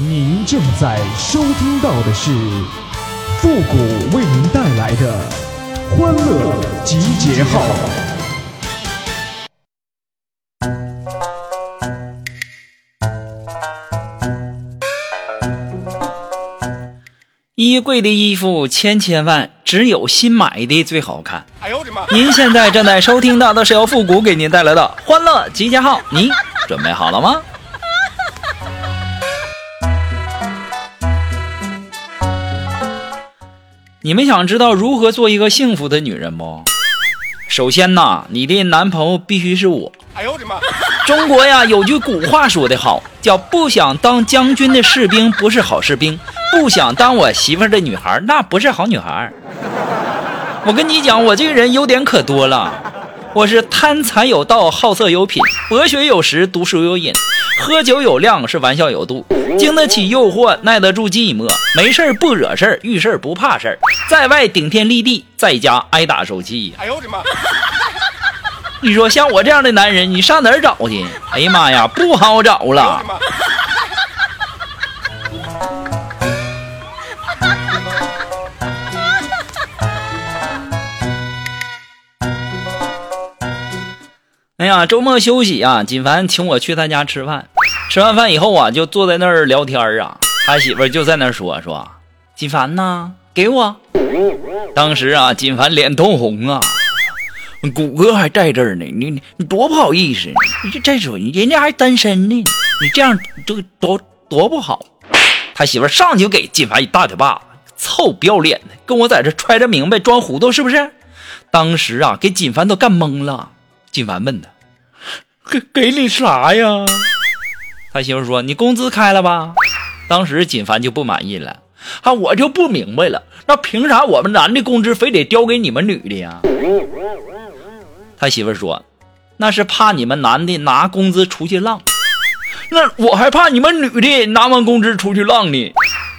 您正在收听到的是复古为您带来的欢乐集结号。衣柜的衣服千千万，只有新买的最好看。哎呦我的妈！您现在正在收听到的是由复古给您带来的欢乐集结号，你准备好了吗？你们想知道如何做一个幸福的女人不？首先呐，你的男朋友必须是我。哎呦我的妈！中国呀有句古话说得好，叫不想当将军的士兵不是好士兵，不想当我媳妇儿的女孩那不是好女孩。我跟你讲，我这个人优点可多了，我是贪财有道，好色有品，博学有识，读书有瘾，喝酒有量，是玩笑有度，经得起诱惑，耐得住寂寞，没事儿不惹事儿，遇事儿不怕事儿，在外顶天立地，在家挨打受气。哎呦我的妈！你说像我这样的男人，你上哪儿找去？哎呀妈呀，不好找了！哎呀，周末休息啊，锦凡请我去他家吃饭。吃完饭以后啊，就坐在那儿聊天啊。他媳妇就在那儿说说，锦凡呐，给我。当时啊，锦凡脸通红啊，谷歌还在这儿呢，你你你多不好意思，你这再说人家还单身呢，你这样就多多不好。他媳妇上去就给锦凡一大嘴巴子，臭不要脸的，跟我在这揣着明白装糊涂是不是？当时啊，给锦凡都干懵了。锦凡问他：“给给你啥呀？”他媳妇说：“你工资开了吧？”当时锦凡就不满意了，啊，我就不明白了，那凭啥我们男的工资非得交给你们女的呀？他媳妇说：“那是怕你们男的拿工资出去浪，那我还怕你们女的拿完工资出去浪呢。”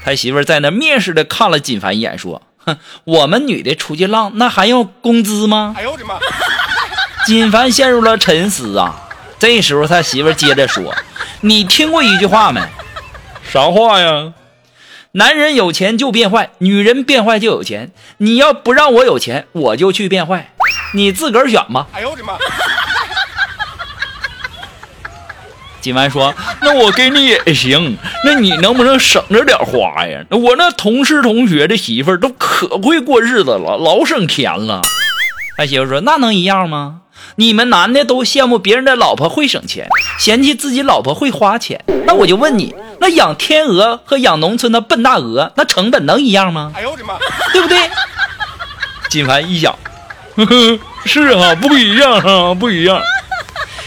他媳妇在那蔑视的看了锦凡一眼，说：“哼，我们女的出去浪，那还要工资吗？”哎呦我的妈！锦凡陷入了沉思啊。这时候他媳妇接着说：“你听过一句话没？啥话呀？男人有钱就变坏，女人变坏就有钱。你要不让我有钱，我就去变坏，你自个儿选吧。哎呦我的妈！” 锦凡说：“那我给你也行，那你能不能省着点花呀？我那同事同学的媳妇儿都可会过日子了，老省钱了。”他媳妇说：“那能一样吗？你们男的都羡慕别人的老婆会省钱，嫌弃自己老婆会花钱。那我就问你，那养天鹅和养农村的笨大鹅，那成本能一样吗？哎呦我的妈！对不对？”金凡一想，呵呵，是啊，不一样啊，不一样。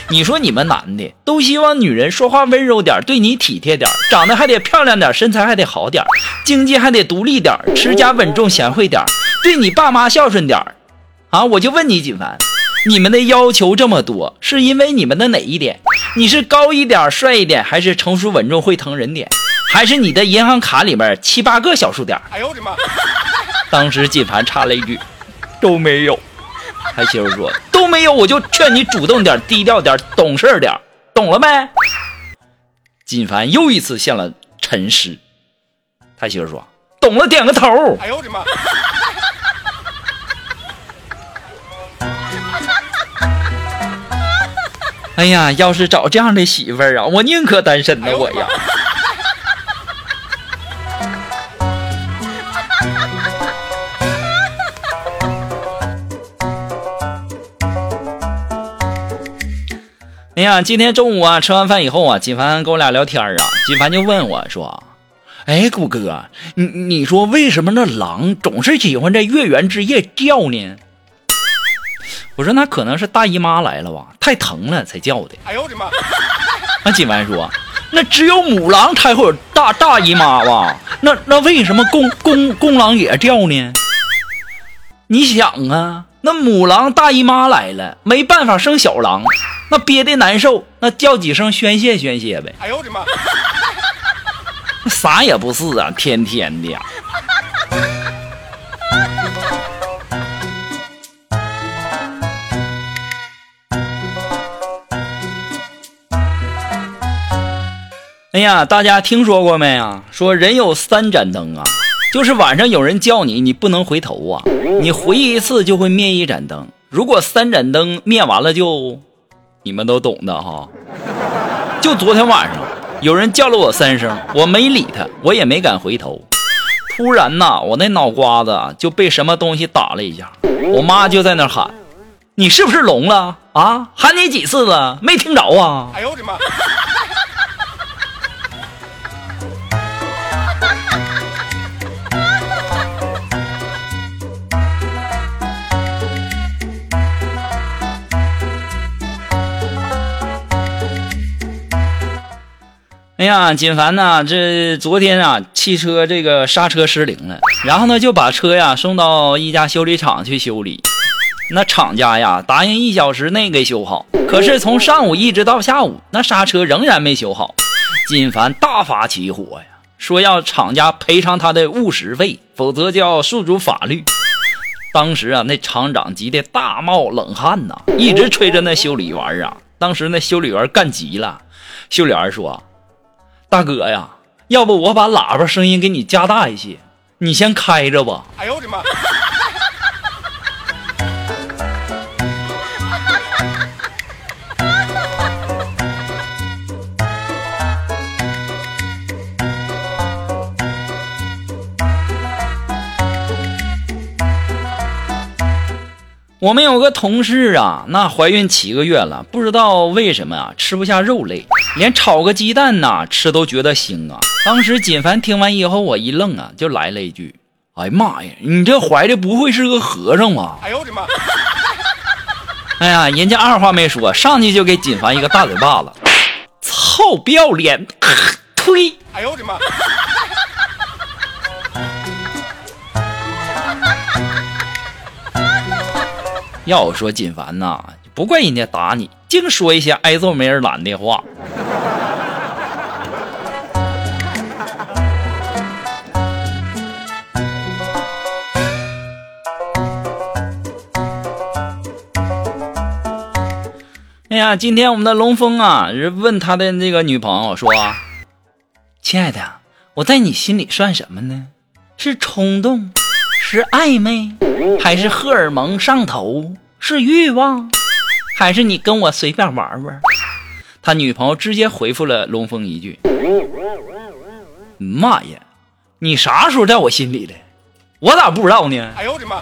你说你们男的都希望女人说话温柔点，对你体贴点，长得还得漂亮点，身材还得好点，经济还得独立点，持家稳重贤惠点，对你爸妈孝顺点啊！我就问你，锦凡，你们的要求这么多，是因为你们的哪一点？你是高一点、帅一点，还是成熟稳重会疼人点？还是你的银行卡里面七八个小数点？哎呦我的妈！当时锦凡插了一句：“ 都没有。”他媳妇说：“都没有，我就劝你主动点、低调点、懂事点，懂了没？”锦凡又一次陷了沉思。他媳妇说：“懂了，点个头。哎呦我的妈！”哎呀，要是找这样的媳妇儿啊，我宁可单身呢，我呀。哎呀，今天中午啊，吃完饭以后啊，金凡跟我俩聊天啊，金凡就问我说：“哎，谷哥，你你说为什么那狼总是喜欢在月圆之夜叫呢？”我说：“那可能是大姨妈来了吧，太疼了才叫的。哎呦我的妈！” 那锦凡说：“那只有母狼才会有大大姨妈吧？那那为什么公公公狼也叫呢？你想啊，那母狼大姨妈来了，没办法生小狼，那憋的难受，那叫几声宣泄宣泄呗。哎呦我的妈！那啥也不是啊，天天的呀。哎呀，大家听说过没啊？说人有三盏灯啊，就是晚上有人叫你，你不能回头啊，你回一次就会灭一盏灯。如果三盏灯灭完了，就你们都懂的哈。就昨天晚上，有人叫了我三声，我没理他，我也没敢回头。突然呐，我那脑瓜子就被什么东西打了一下，我妈就在那喊：“你是不是聋了啊？喊你几次了，没听着啊？”哎呦我的妈！哎呀，锦凡呐，这昨天啊，汽车这个刹车失灵了，然后呢就把车呀送到一家修理厂去修理。那厂家呀答应一小时内给修好，可是从上午一直到下午，那刹车仍然没修好。锦凡大发起火呀，说要厂家赔偿他的误时费，否则就要诉诸法律。当时啊，那厂长急得大冒冷汗呐，一直催着那修理员啊。当时那修理员干急了，修理员说。大哥呀，要不我把喇叭声音给你加大一些，你先开着吧。哎呦我的妈！我们有个同事啊，那怀孕七个月了，不知道为什么啊，吃不下肉类，连炒个鸡蛋呐吃都觉得腥啊。当时锦凡听完以后，我一愣啊，就来了一句：“哎呀妈呀，你这怀的不会是个和尚吧？”哎呦我的妈！哎呀，人家二话没说，上去就给锦凡一个大嘴巴子，臭不要脸！呸！哎呦我的妈！要我说，锦凡呐，不怪人家打你，净说一些挨揍没人拦的话。哎呀，今天我们的龙峰啊，问他的那个女朋友说：“亲爱的，我在你心里算什么呢？是冲动？”是暧昧，还是荷尔蒙上头？是欲望，还是你跟我随便玩玩？他女朋友直接回复了龙峰一句：“妈呀，你啥时候在我心里了？我咋不知道呢？”哎呦我的妈！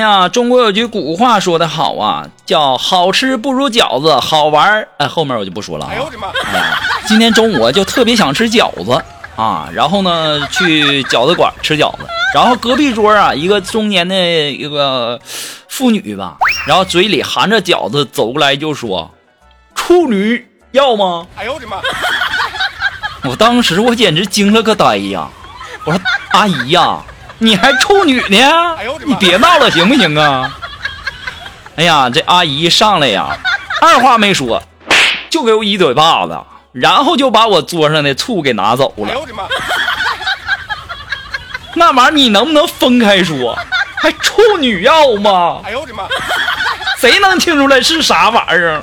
呀，中国有句古话说得好啊，叫好吃不如饺子，好玩哎，后面我就不说了。哎呦我的妈！今天中午就特别想吃饺子啊，然后呢去饺子馆吃饺子，然后隔壁桌啊一个中年的一个妇女吧，然后嘴里含着饺子走过来就说：“处女要吗？”哎呦我的妈！我当时我简直惊了个呆呀！我说阿姨呀。你还处女呢？你别闹了，行不行啊？哎呀，这阿姨上来呀，二话没说，就给我一嘴巴子，然后就把我桌上的醋给拿走了。那玩意儿你能不能分开说？还处女药吗？哎呦我的妈！谁能听出来是啥玩意儿？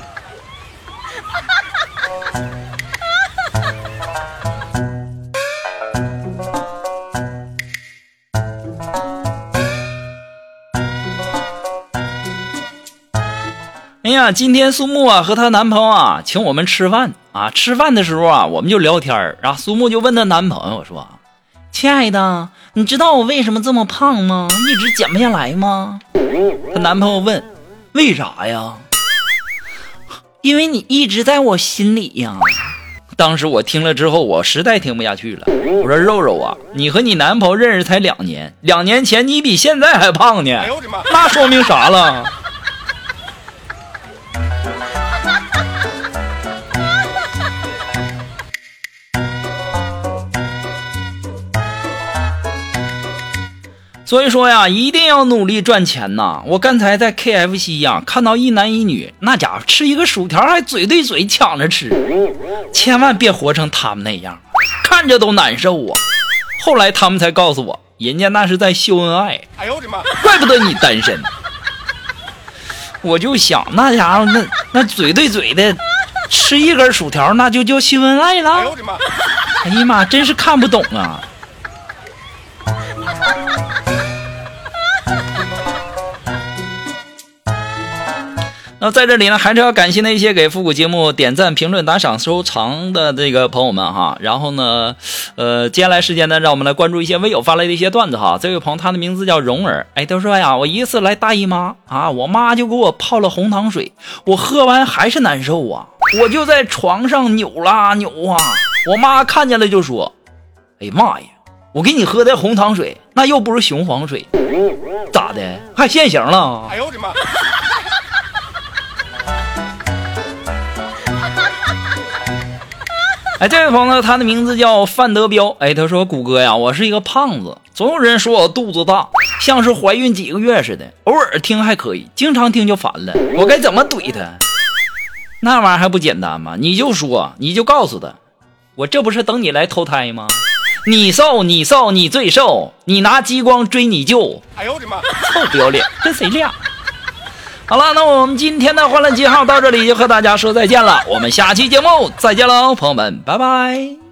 呀，今天苏木啊和她男朋友啊请我们吃饭啊，吃饭的时候啊我们就聊天儿，然后苏木就问她男朋友说：“亲爱的，你知道我为什么这么胖吗？一直减不下来吗？”她男朋友问：“为啥呀？”因为你一直在我心里呀。当时我听了之后，我实在听不下去了，我说：“肉肉啊，你和你男朋友认识才两年，两年前你比现在还胖呢，那说明啥了？”所以说呀，一定要努力赚钱呐！我刚才在 KFC 呀看到一男一女，那家伙吃一个薯条还嘴对嘴抢着吃，千万别活成他们那样，看着都难受啊！后来他们才告诉我，人家那是在秀恩爱。哎呦我的妈！怪不得你单身。我就想那家伙那那嘴对嘴的，吃一根薯条那就叫秀恩爱了。哎呦我的妈！哎呀妈，真是看不懂啊。那在这里呢，还是要感谢那些给复古节目点赞、评论、打赏、收藏的这个朋友们哈。然后呢，呃，接下来时间呢，让我们来关注一些微友发来的一些段子哈。这位朋友他的名字叫蓉儿，哎，他说呀，我一次来大姨妈啊，我妈就给我泡了红糖水，我喝完还是难受啊，我就在床上扭啦扭啊，我妈看见了就说，哎呀妈呀，我给你喝的红糖水，那又不是雄黄水，咋的还现形了？哎呦我的妈！哎，这位朋友，他的名字叫范德彪。哎，他说：“谷歌呀，我是一个胖子，总有人说我肚子大，像是怀孕几个月似的。偶尔听还可以，经常听就烦了。我该怎么怼他？那玩意儿还不简单吗？你就说，你就告诉他，我这不是等你来投胎吗？你瘦，你瘦，你最瘦，你拿激光追你舅。哎呦我的妈！臭不要脸，跟谁俩？”好了，那我们今天的欢乐记号到这里就和大家说再见了。我们下期节目再见喽，朋友们，拜拜。